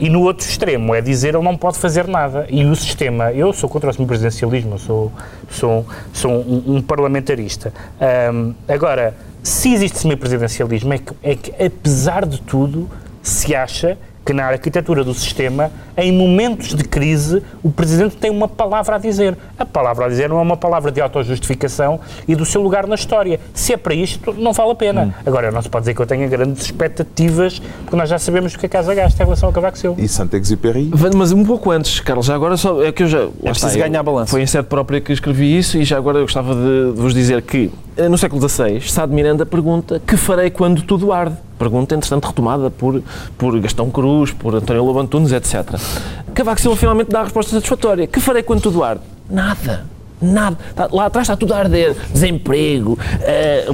E no outro extremo é dizer ele não pode fazer nada. E o sistema, eu sou contra o semipresidencialismo, sou, sou, sou um, um parlamentarista. Ahm, agora, se existe semipresidencialismo, é que, é que apesar de tudo se acha que na arquitetura do sistema, em momentos de crise, o Presidente tem uma palavra a dizer. A palavra a dizer não é uma palavra de autojustificação e do seu lugar na história. Se é para isto, não vale a pena. Agora, não se pode dizer que eu tenha grandes expectativas, porque nós já sabemos o que a Casa gasta em relação ao Cavaco Silva. E Saint-Exupéry? Mas um pouco antes, Carlos, já agora só é que eu já. lá preciso está, eu- ganhar balanço. Foi em sede própria que escrevi isso e já agora eu gostava de, de vos dizer que eh, no século XVI, Sá de Miranda pergunta que farei quando tudo arde? Pergunta, entretanto, retomada por, por Gastão Cruz, por António Lobo Antunes, etc. Cavaco Silva finalmente dá a resposta satisfatória. Que farei quando tudo arde? Nada. Nada. Tá- lá atrás está tudo a arder. Desemprego,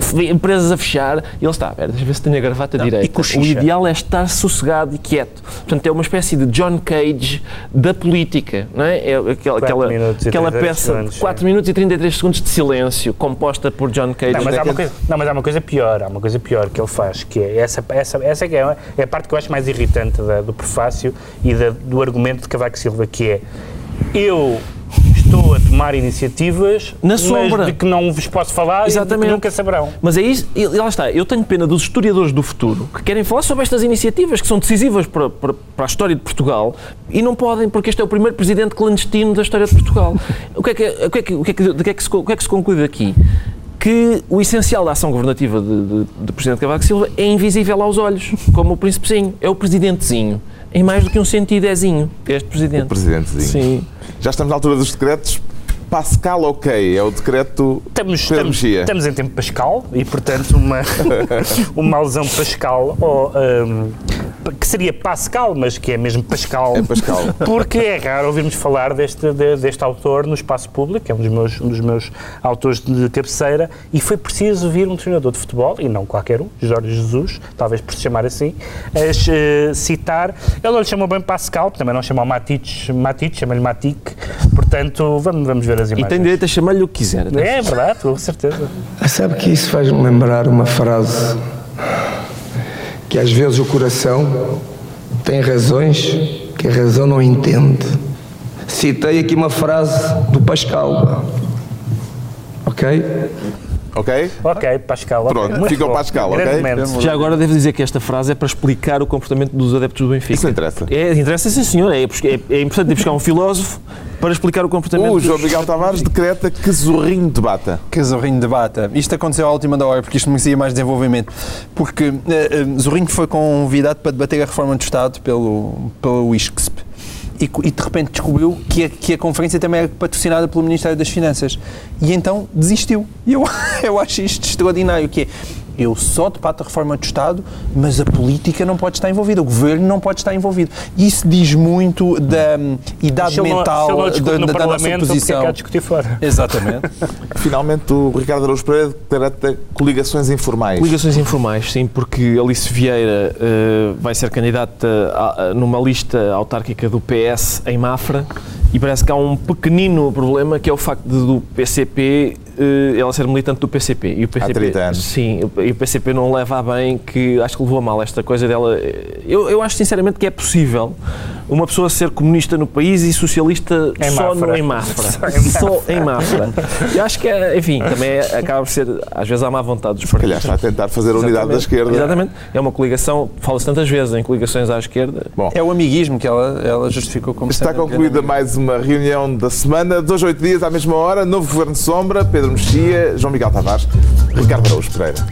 f- empresas a fechar. E ele está, pera, deixa eu ver se tenho a gravata e direita. O ideal é estar sossegado e quieto. Portanto, é uma espécie de John Cage da política, não é? É aquela, aquela, aquela 33 peça segundos, de 4 sim. minutos e 33 segundos de silêncio, composta por John Cage. Não, mas há uma coisa, não, mas há uma coisa pior, há uma coisa pior que ele faz, que é essa, essa, essa é, é, é a parte que eu acho mais irritante da- do prefácio e da- do argumento de Cavaco Silva, que é eu estou a tomar iniciativas Na sombra. de que não vos posso falar e Exatamente. que nunca saberão. Mas é isso, e lá está. Eu tenho pena dos historiadores do futuro que querem falar sobre estas iniciativas que são decisivas para, para, para a história de Portugal e não podem, porque este é o primeiro presidente clandestino da história de Portugal. o, que é que, o, que é que, o, que é que, de que é que se, o que é que se conclui daqui? Que o essencial da ação governativa de, de, de Presidente Cavaco Silva é invisível aos olhos, como o príncipezinho. É o presidentezinho. Em mais do que um sentido ézinho, este presidente. Presidentezinho. Sim. Já estamos na altura dos decretos. Pascal ok, é o decreto Estamos, estamos, estamos em tempo Pascal e, portanto, uma, uma alusão Pascal, ou, hum, que seria Pascal, mas que é mesmo Pascal. É Pascal. Porque é raro ouvirmos falar deste, de- deste autor no espaço público, é um dos, meus, um dos meus autores de cabeceira, e foi preciso vir um treinador de futebol, e não qualquer um, Jorge Jesus, talvez por se chamar assim, a eh, citar. Ele não lhe chamou bem Pascal, também não chamou Matic, Matic chama-lhe Matic, portanto, vamos, vamos ver as E imagens. tem direito a chamar-lhe o que quiser. É verdade, com certeza. Sabe que isso faz-me lembrar uma frase que às vezes o coração tem razões que a razão não entende. Citei aqui uma frase do Pascal. Ok? Ok? Ok, Pascal. ok. Pronto, Muito fica o. Pascal, ok? Já agora devo dizer que esta frase é para explicar o comportamento dos adeptos do Benfica. Isso interessa. É, interessa sim, senhor. É, é, é importante ir buscar um filósofo para explicar o comportamento O dos- João Miguel Tavares decreta que Zorrinho debata. Que Zorrinho debata. Isto aconteceu à última da hora, porque isto merecia mais desenvolvimento. Porque eh, eh, Zorrinho foi convidado para debater a reforma do Estado pelo, pelo ISCSP. E, e de repente descobriu que a, que a conferência também era patrocinada pelo Ministério das Finanças. E então desistiu. E eu, eu acho isto extraordinário, que é, eu só debato a reforma do Estado, mas a política não pode estar envolvida, o governo não pode estar envolvido. E isso diz muito da hum, idade não- mental não da, no da nossa Parlamento, porque é que posição. de discutir fora? Exatamente. Finalmente, o Ricardo Araújo Pereira decreta coligações informais. Ligações informais, sim, porque Alice Vieira eh, vai ser candidata a- a- numa lista autárquica do PS em Mafra e parece que há um pequenino problema que é o facto de, do PCP ela ser militante do PCP. E o PCP 30 anos. Sim, e o PCP não leva a bem que acho que levou a mal esta coisa dela. Eu, eu acho sinceramente que é possível uma pessoa ser comunista no país e socialista Em só Mafra. no, em Mafra. Só em Mafra. Eu acho que, é, enfim, também é- acaba por ser, às vezes, há má vontade dos Calhar partidos. está a tentar fazer a unidade da esquerda. Exatamente. É uma coligação, fala-se tantas vezes em coligações à esquerda. Bom, É o amiguismo que ela, ela justificou como está um concluída mais uma reunião da semana. Dois, oito dias à mesma hora. Novo Governo de Sombra. Pedro Mexia, João Miguel Tavares, Ricardo Araújo Pereira.